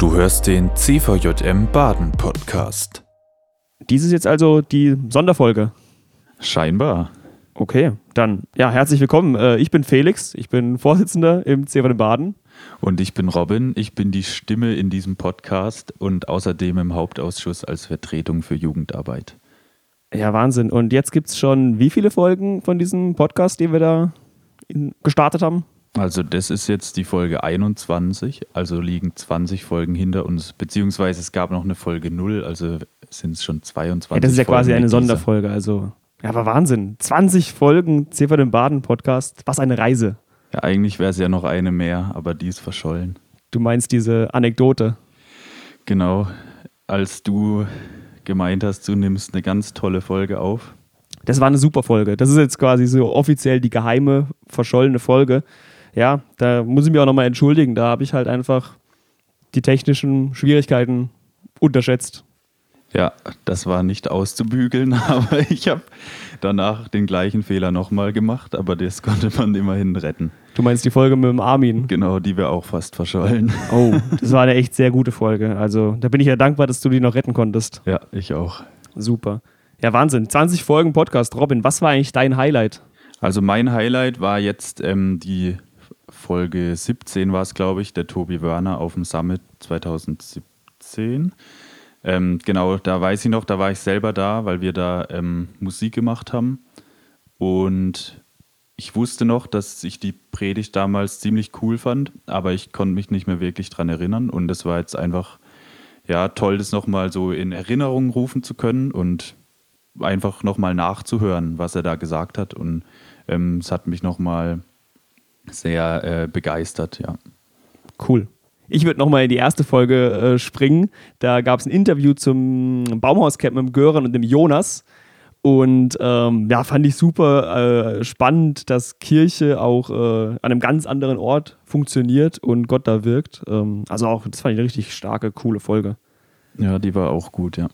Du hörst den CVJM Baden Podcast. Dies ist jetzt also die Sonderfolge. Scheinbar. Okay, dann ja, herzlich willkommen. Äh, Ich bin Felix, ich bin Vorsitzender im CVJM Baden. Und ich bin Robin, ich bin die Stimme in diesem Podcast und außerdem im Hauptausschuss als Vertretung für Jugendarbeit. Ja, Wahnsinn. Und jetzt gibt es schon wie viele Folgen von diesem Podcast, die wir da in, gestartet haben? Also das ist jetzt die Folge 21, also liegen 20 Folgen hinter uns, beziehungsweise es gab noch eine Folge 0, also sind es schon 22 Ja, das ist ja Folgen quasi eine. Sonderfolge. Also, ja, aber Wahnsinn. 20 Folgen CVJM Baden Podcast. Was eine Reise. Ja, eigentlich wäre es ja noch eine mehr, aber die ist verschollen. Du meinst diese Anekdote. Genau, als du gemeint hast, du nimmst eine ganz tolle Folge auf. Das war eine super Folge. Das ist jetzt quasi so offiziell die geheime, verschollene Folge. Ja, da muss ich mich auch nochmal entschuldigen. Da habe ich halt einfach die technischen Schwierigkeiten unterschätzt. Ja, das war nicht auszubügeln, aber ich habe danach den gleichen Fehler nochmal gemacht, aber das konnte man immerhin retten. Du meinst die Folge mit dem Armin? Genau, die wir auch fast verschollen. Oh, das war eine echt sehr gute Folge. Also da bin ich ja dankbar, dass du die noch retten konntest. Ja, ich auch. Super. Ja, Wahnsinn. 20 Folgen Podcast. Robin, was war eigentlich dein Highlight? Also mein Highlight war jetzt ähm, die Folge 17 war es, glaube ich, der Tobi Wörner auf dem Summit 2017. Ähm, genau, da weiß ich noch, da war ich selber da, weil wir da ähm, Musik gemacht haben. Und ich wusste noch, dass ich die Predigt damals ziemlich cool fand, aber ich konnte mich nicht mehr wirklich dran erinnern. Und es war jetzt einfach, ja, toll, das nochmal so in Erinnerung rufen zu können und einfach nochmal nachzuhören, was er da gesagt hat. Und ähm, es hat mich nochmal sehr äh, begeistert, ja. Cool. Ich würde nochmal in die erste Folge äh, springen. Da gab es ein Interview zum Baumhauscamp mit dem Göran und dem Jonas. Und ähm, ja, fand ich super äh, spannend, dass Kirche auch äh, an einem ganz anderen Ort funktioniert und Gott da wirkt. Ähm, also auch, das fand ich eine richtig starke, coole Folge. Ja, die war auch gut, ja.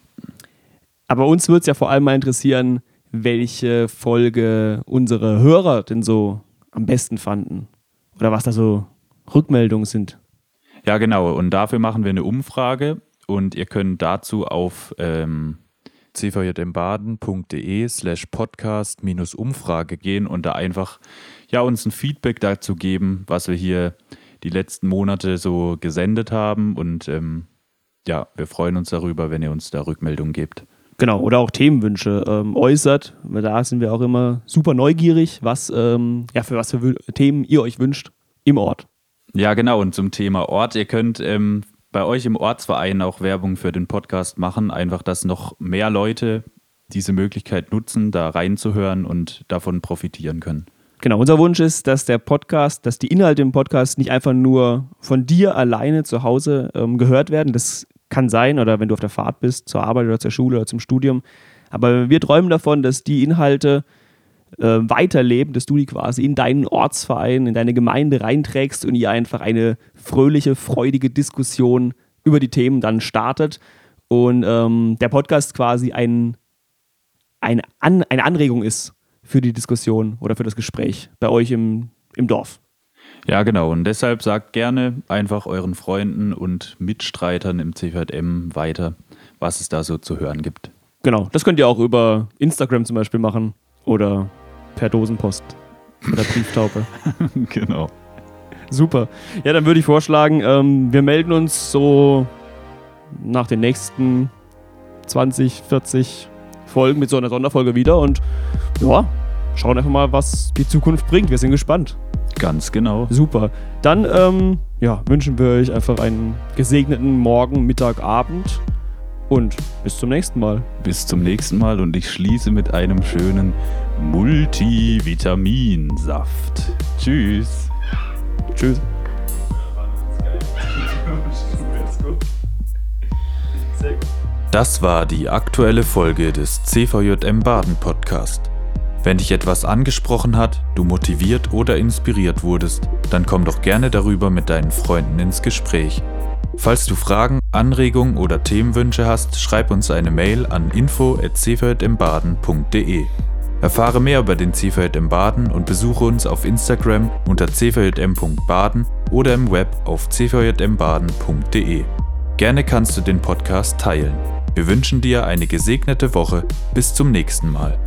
Aber uns würde es ja vor allem mal interessieren, welche Folge unsere Hörer denn so am besten fanden. Oder was da so Rückmeldungen sind. Ja, genau. Und dafür machen wir eine Umfrage und ihr könnt dazu auf ähm, cvjmbaden.de slash podcast minus Umfrage gehen und da einfach ja, uns ein Feedback dazu geben, was wir hier die letzten Monate so gesendet haben. Und ähm, ja, wir freuen uns darüber, wenn ihr uns da Rückmeldungen gebt. Genau, oder auch Themenwünsche ähm, äußert. Da sind wir auch immer super neugierig, was, ähm, ja, für was für Themen ihr euch wünscht im Ort. Ja, genau. Und zum Thema Ort, ihr könnt ähm, bei euch im Ortsverein auch Werbung für den Podcast machen. Einfach, dass noch mehr Leute diese Möglichkeit nutzen, da reinzuhören und davon profitieren können. Genau, unser Wunsch ist, dass der Podcast, dass die Inhalte im Podcast nicht einfach nur von dir alleine zu Hause ähm, gehört werden. Das kann sein, oder wenn du auf der Fahrt bist, zur Arbeit oder zur Schule oder zum Studium. Aber wir träumen davon, dass die Inhalte äh, weiterleben, dass du die quasi in deinen Ortsverein, in deine Gemeinde reinträgst und ihr einfach eine fröhliche, freudige Diskussion über die Themen dann startet. Und ähm, der Podcast quasi ein, ein An eine Anregung ist für die Diskussion oder für das Gespräch bei euch im, im Dorf. Ja, genau. Und deshalb sagt gerne einfach euren Freunden und Mitstreitern im CVM weiter, was es da so zu hören gibt. Genau, das könnt ihr auch über Instagram zum Beispiel machen oder per Dosenpost oder Brieftaupe. genau. Super. Ja, dann würde ich vorschlagen, ähm, wir melden uns so nach den nächsten 20, 40 Folgen mit so einer Sonderfolge wieder und ja, schauen einfach mal, was die Zukunft bringt. Wir sind gespannt. Ganz genau. Super. Dann ähm, ja, wünschen wir euch einfach einen gesegneten Morgen, Mittag, Abend und bis zum nächsten Mal. Bis zum nächsten Mal und ich schließe mit einem schönen Multivitaminsaft. Tschüss. Tschüss. Das war die aktuelle Folge des CVJM Baden Podcast. Wenn dich etwas angesprochen hat, du motiviert oder inspiriert wurdest, dann komm doch gerne darüber mit deinen Freunden ins Gespräch. Falls du Fragen, Anregungen oder Themenwünsche hast, schreib uns eine Mail an info@cvjmbaden.de. Erfahre mehr über den CVJM Baden und besuche uns auf Instagram unter cvjm.baden oder im Web auf cvjmbaden.de. Gerne kannst du den Podcast teilen. Wir wünschen dir eine gesegnete Woche. Bis zum nächsten Mal.